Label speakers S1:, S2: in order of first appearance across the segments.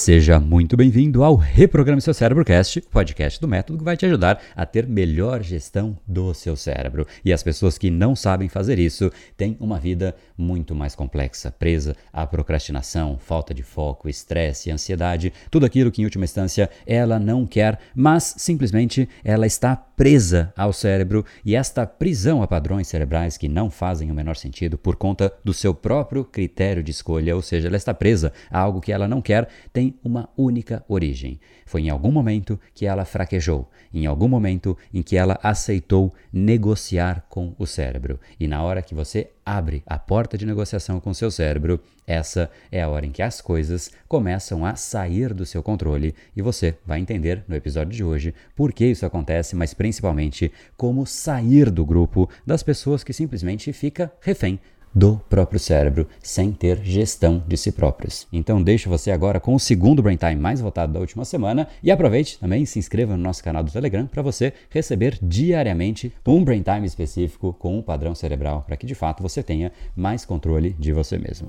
S1: Seja muito bem-vindo ao Reprograme Seu Cérebro Cast, podcast do método que vai te ajudar a ter melhor gestão do seu cérebro. E as pessoas que não sabem fazer isso têm uma vida muito mais complexa, presa à procrastinação, falta de foco, estresse, ansiedade, tudo aquilo que em última instância ela não quer, mas simplesmente ela está presa ao cérebro e esta prisão a padrões cerebrais que não fazem o menor sentido por conta do seu próprio critério de escolha, ou seja, ela está presa a algo que ela não quer, tem uma única origem. Foi em algum momento que ela fraquejou, em algum momento em que ela aceitou negociar com o cérebro. E na hora que você abre a porta de negociação com seu cérebro, essa é a hora em que as coisas começam a sair do seu controle e você vai entender no episódio de hoje por que isso acontece, mas principalmente como sair do grupo das pessoas que simplesmente fica refém do próprio cérebro sem ter gestão de si próprios. Então deixo você agora com o segundo Brain Time mais votado da última semana e aproveite também se inscreva no nosso canal do Telegram para você receber diariamente um Brain Time específico com um padrão cerebral para que de fato você tenha mais controle de você mesmo.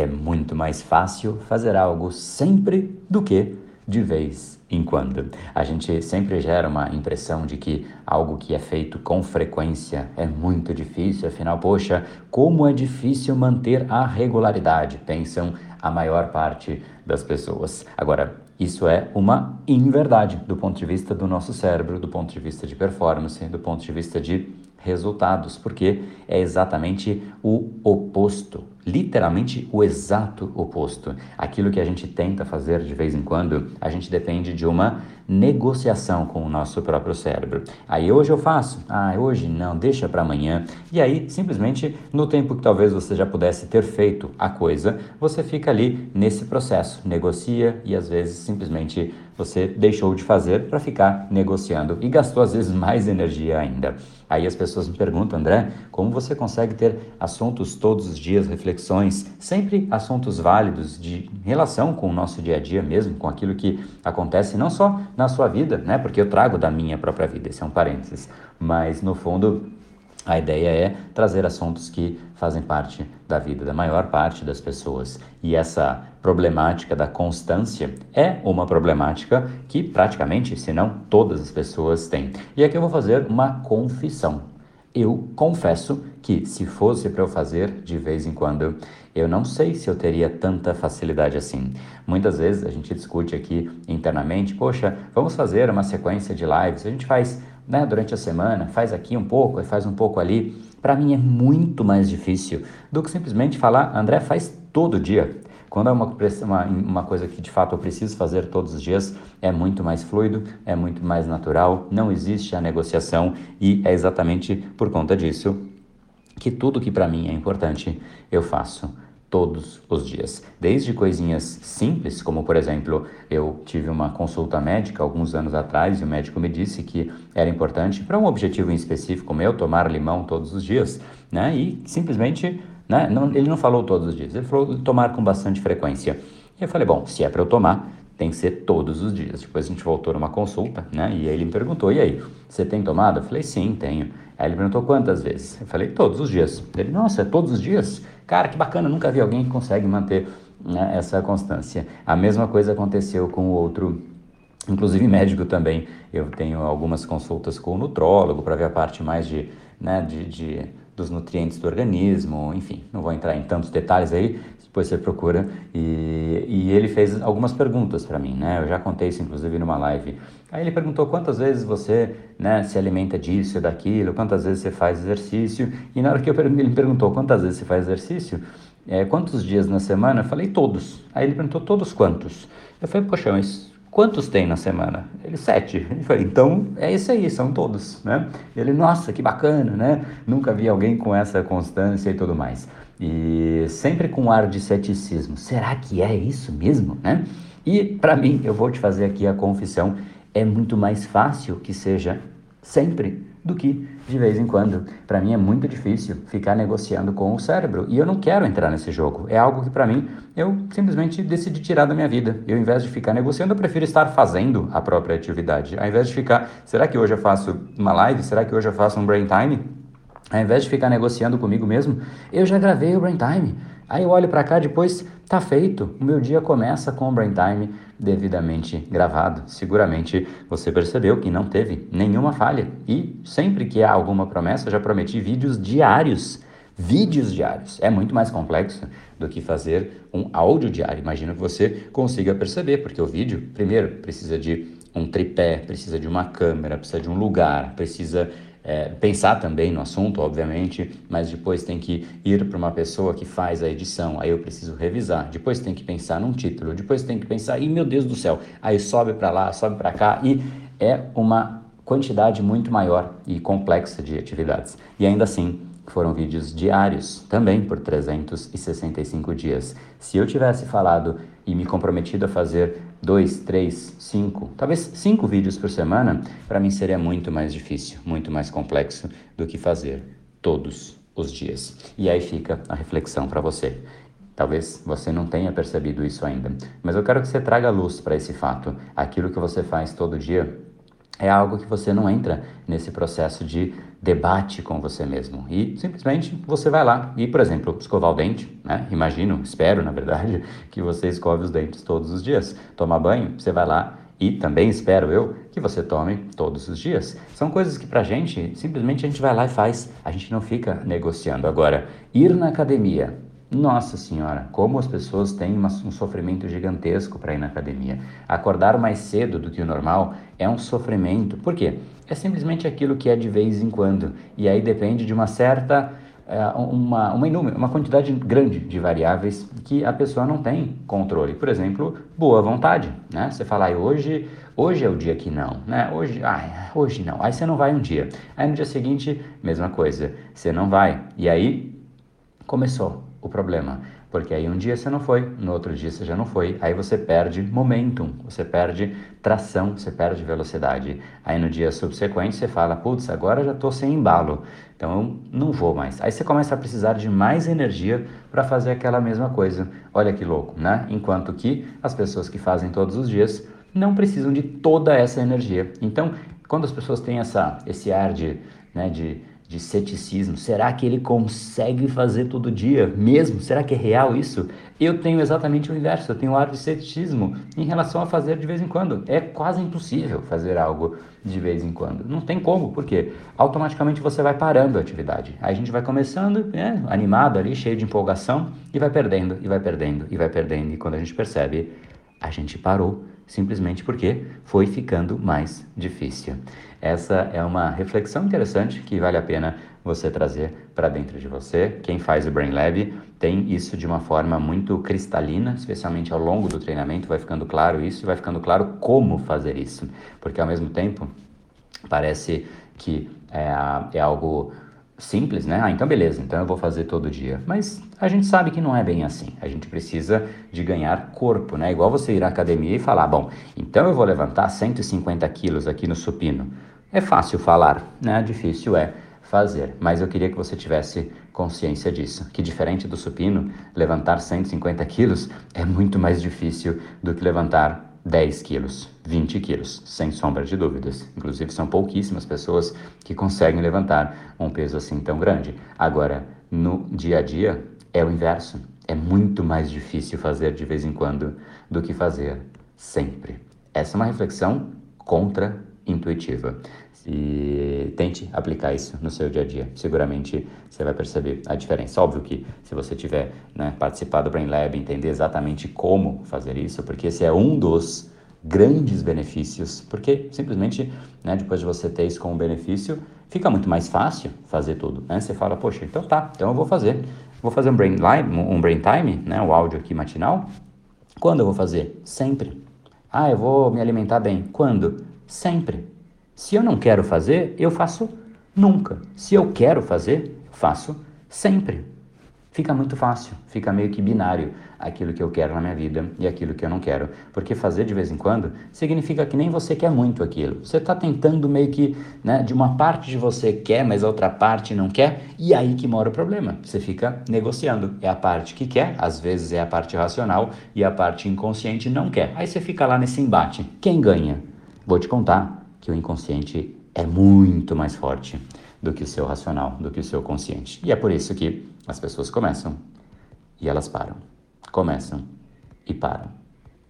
S1: É muito mais fácil fazer algo sempre do que de vez em quando. A gente sempre gera uma impressão de que algo que é feito com frequência é muito difícil, afinal, poxa, como é difícil manter a regularidade, pensam a maior parte das pessoas. Agora, isso é uma inverdade do ponto de vista do nosso cérebro, do ponto de vista de performance, do ponto de vista de resultados, porque é exatamente o oposto, literalmente o exato oposto. Aquilo que a gente tenta fazer de vez em quando, a gente depende de uma negociação com o nosso próprio cérebro. Aí hoje eu faço, ah, hoje não, deixa para amanhã. E aí, simplesmente, no tempo que talvez você já pudesse ter feito a coisa, você fica ali nesse processo, negocia e às vezes simplesmente você deixou de fazer para ficar negociando e gastou às vezes mais energia ainda. Aí as pessoas me perguntam, André, como você consegue ter assuntos todos os dias, reflexões, sempre assuntos válidos de relação com o nosso dia a dia mesmo, com aquilo que acontece não só na sua vida, né? Porque eu trago da minha própria vida, esse é um parênteses, mas no fundo a ideia é trazer assuntos que fazem parte da vida da maior parte das pessoas. E essa problemática da constância é uma problemática que praticamente, se não todas as pessoas têm. E aqui eu vou fazer uma confissão. Eu confesso que, se fosse para eu fazer de vez em quando, eu não sei se eu teria tanta facilidade assim. Muitas vezes a gente discute aqui internamente, poxa, vamos fazer uma sequência de lives. A gente faz né, durante a semana, faz aqui um pouco, faz um pouco ali. Para mim é muito mais difícil do que simplesmente falar, André, faz todo dia. Quando é uma, uma, uma coisa que de fato eu preciso fazer todos os dias, é muito mais fluido, é muito mais natural, não existe a negociação e é exatamente por conta disso que tudo que para mim é importante eu faço todos os dias. Desde coisinhas simples, como por exemplo, eu tive uma consulta médica alguns anos atrás e o médico me disse que era importante para um objetivo em específico meu tomar limão todos os dias, né? E simplesmente, né? Não, ele não falou todos os dias, ele falou tomar com bastante frequência. E eu falei, bom, se é para eu tomar, tem que ser todos os dias. Depois a gente voltou numa consulta, né? E aí ele me perguntou: e aí, você tem tomado? Eu falei: sim, tenho. Aí ele perguntou quantas vezes? Eu falei: todos os dias. Ele: nossa, é todos os dias? Cara, que bacana, nunca vi alguém que consegue manter né, essa constância. A mesma coisa aconteceu com o outro, inclusive médico também. Eu tenho algumas consultas com o nutrólogo para ver a parte mais de, né, de, de dos nutrientes do organismo, enfim, não vou entrar em tantos detalhes aí, depois você procura. E, e ele fez algumas perguntas para mim, né? Eu já contei isso inclusive numa live. Aí ele perguntou quantas vezes você né, se alimenta disso e daquilo, quantas vezes você faz exercício. E na hora que eu, ele perguntou quantas vezes você faz exercício, é, quantos dias na semana, eu falei todos. Aí ele perguntou todos quantos. Eu falei, poxa, mas quantos tem na semana? Ele, sete. Eu falei, então é isso aí, são todos, né? Ele, nossa, que bacana, né? Nunca vi alguém com essa constância e tudo mais. E sempre com ar de ceticismo. Será que é isso mesmo, né? E para mim, eu vou te fazer aqui a confissão, é muito mais fácil que seja sempre do que de vez em quando. Para mim é muito difícil ficar negociando com o cérebro e eu não quero entrar nesse jogo. É algo que para mim eu simplesmente decidi tirar da minha vida. Eu, ao invés de ficar negociando, eu prefiro estar fazendo a própria atividade. Ao invés de ficar, será que hoje eu faço uma live? Será que hoje eu faço um brain time? Ao invés de ficar negociando comigo mesmo, eu já gravei o brain time. Aí eu olho para cá, depois tá feito. O meu dia começa com o brain time devidamente gravado. Seguramente você percebeu que não teve nenhuma falha. E sempre que há alguma promessa, já prometi vídeos diários. Vídeos diários. É muito mais complexo do que fazer um áudio diário. Imagino que você consiga perceber, porque o vídeo, primeiro, precisa de um tripé, precisa de uma câmera, precisa de um lugar, precisa é, pensar também no assunto, obviamente, mas depois tem que ir para uma pessoa que faz a edição, aí eu preciso revisar, depois tem que pensar num título, depois tem que pensar, e meu Deus do céu, aí sobe para lá, sobe para cá, e é uma quantidade muito maior e complexa de atividades. E ainda assim, foram vídeos diários, também por 365 dias. Se eu tivesse falado e me comprometido a fazer dois, três, cinco, talvez cinco vídeos por semana, para mim seria muito mais difícil, muito mais complexo do que fazer todos os dias. E aí fica a reflexão para você. Talvez você não tenha percebido isso ainda, mas eu quero que você traga luz para esse fato. Aquilo que você faz todo dia é algo que você não entra nesse processo de debate com você mesmo. E simplesmente você vai lá e, por exemplo, escovar o dente, né? Imagino, espero, na verdade, que você escove os dentes todos os dias. Tomar banho, você vai lá e também espero eu que você tome todos os dias. São coisas que pra gente, simplesmente a gente vai lá e faz. A gente não fica negociando. Agora, ir na academia, nossa Senhora, como as pessoas têm um sofrimento gigantesco para ir na academia. Acordar mais cedo do que o normal é um sofrimento. Por quê? É simplesmente aquilo que é de vez em quando. E aí depende de uma certa. É, uma, uma, uma quantidade grande de variáveis que a pessoa não tem controle. Por exemplo, boa vontade. Né? Você fala, hoje, hoje é o dia que não. Né? Hoje, ai, hoje não. Aí você não vai um dia. Aí no dia seguinte, mesma coisa. Você não vai. E aí começou o problema. Porque aí um dia você não foi, no outro dia você já não foi, aí você perde momentum, você perde tração, você perde velocidade. Aí no dia subsequente você fala, putz, agora já estou sem embalo, então eu não vou mais. Aí você começa a precisar de mais energia para fazer aquela mesma coisa. Olha que louco, né? Enquanto que as pessoas que fazem todos os dias não precisam de toda essa energia. Então, quando as pessoas têm essa, esse ar de, né, de de ceticismo. Será que ele consegue fazer todo dia mesmo? Será que é real isso? Eu tenho exatamente o inverso, eu tenho ar de ceticismo em relação a fazer de vez em quando. É quase impossível fazer algo de vez em quando. Não tem como, porque automaticamente você vai parando a atividade. Aí a gente vai começando, né, animado ali, cheio de empolgação, e vai perdendo, e vai perdendo, e vai perdendo. E quando a gente percebe, a gente parou simplesmente porque foi ficando mais difícil. Essa é uma reflexão interessante que vale a pena você trazer para dentro de você. Quem faz o Brain Lab tem isso de uma forma muito cristalina, especialmente ao longo do treinamento, vai ficando claro isso e vai ficando claro como fazer isso, porque ao mesmo tempo parece que é, é algo simples, né? Ah, então beleza, então eu vou fazer todo dia. Mas a gente sabe que não é bem assim. A gente precisa de ganhar corpo, né? Igual você ir à academia e falar, bom, então eu vou levantar 150 quilos aqui no supino. É fácil falar, né? Difícil é fazer. Mas eu queria que você tivesse consciência disso, que diferente do supino, levantar 150 quilos é muito mais difícil do que levantar 10 quilos, 20 quilos, sem sombra de dúvidas. Inclusive, são pouquíssimas pessoas que conseguem levantar um peso assim tão grande. Agora, no dia a dia, é o inverso. É muito mais difícil fazer de vez em quando do que fazer sempre. Essa é uma reflexão contra-intuitiva. E tente aplicar isso no seu dia a dia. Seguramente você vai perceber a diferença. Óbvio que se você tiver né, participado do Brain Lab, entender exatamente como fazer isso, porque esse é um dos grandes benefícios, porque simplesmente né, depois de você ter isso como benefício, fica muito mais fácil fazer tudo. Né? Você fala, poxa, então tá, então eu vou fazer. Vou fazer um Brain, Live, um brain Time, né, o áudio aqui matinal. Quando eu vou fazer? Sempre. Ah, eu vou me alimentar bem. Quando? Sempre. Se eu não quero fazer, eu faço nunca. Se eu quero fazer, faço sempre. Fica muito fácil, fica meio que binário aquilo que eu quero na minha vida e aquilo que eu não quero. Porque fazer de vez em quando significa que nem você quer muito aquilo. Você está tentando meio que, né, de uma parte de você quer, mas a outra parte não quer, e aí que mora o problema. Você fica negociando. É a parte que quer, às vezes é a parte racional, e a parte inconsciente não quer. Aí você fica lá nesse embate. Quem ganha? Vou te contar que o inconsciente é muito mais forte do que o seu racional, do que o seu consciente. E é por isso que as pessoas começam e elas param. Começam e param.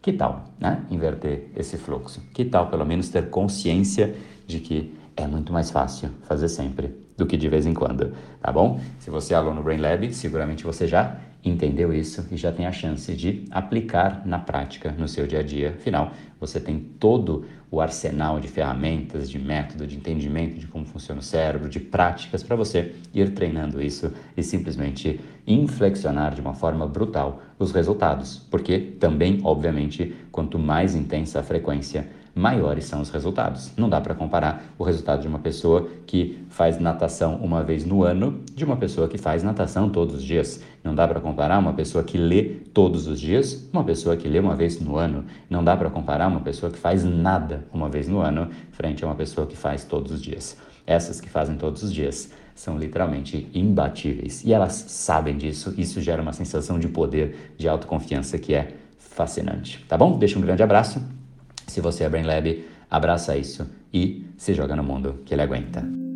S1: Que tal, né? Inverter esse fluxo. Que tal, pelo menos, ter consciência de que é muito mais fácil fazer sempre do que de vez em quando, tá bom? Se você é aluno Brain Lab, seguramente você já entendeu isso e já tem a chance de aplicar na prática no seu dia a dia. Afinal, você tem todo o arsenal de ferramentas, de método, de entendimento de como funciona o cérebro, de práticas para você ir treinando isso e simplesmente inflexionar de uma forma brutal os resultados. Porque também, obviamente, quanto mais intensa a frequência, maiores são os resultados. Não dá para comparar o resultado de uma pessoa que faz natação uma vez no ano de uma pessoa que faz natação todos os dias. Não dá para comparar uma pessoa que lê todos os dias uma pessoa que lê uma vez no ano. Não dá para comparar uma pessoa que faz nada uma vez no ano frente a uma pessoa que faz todos os dias. Essas que fazem todos os dias são literalmente imbatíveis e elas sabem disso. Isso gera uma sensação de poder, de autoconfiança que é fascinante. Tá bom? Deixa um grande abraço se você é Brain Lab, abraça isso e se joga no mundo que ele aguenta.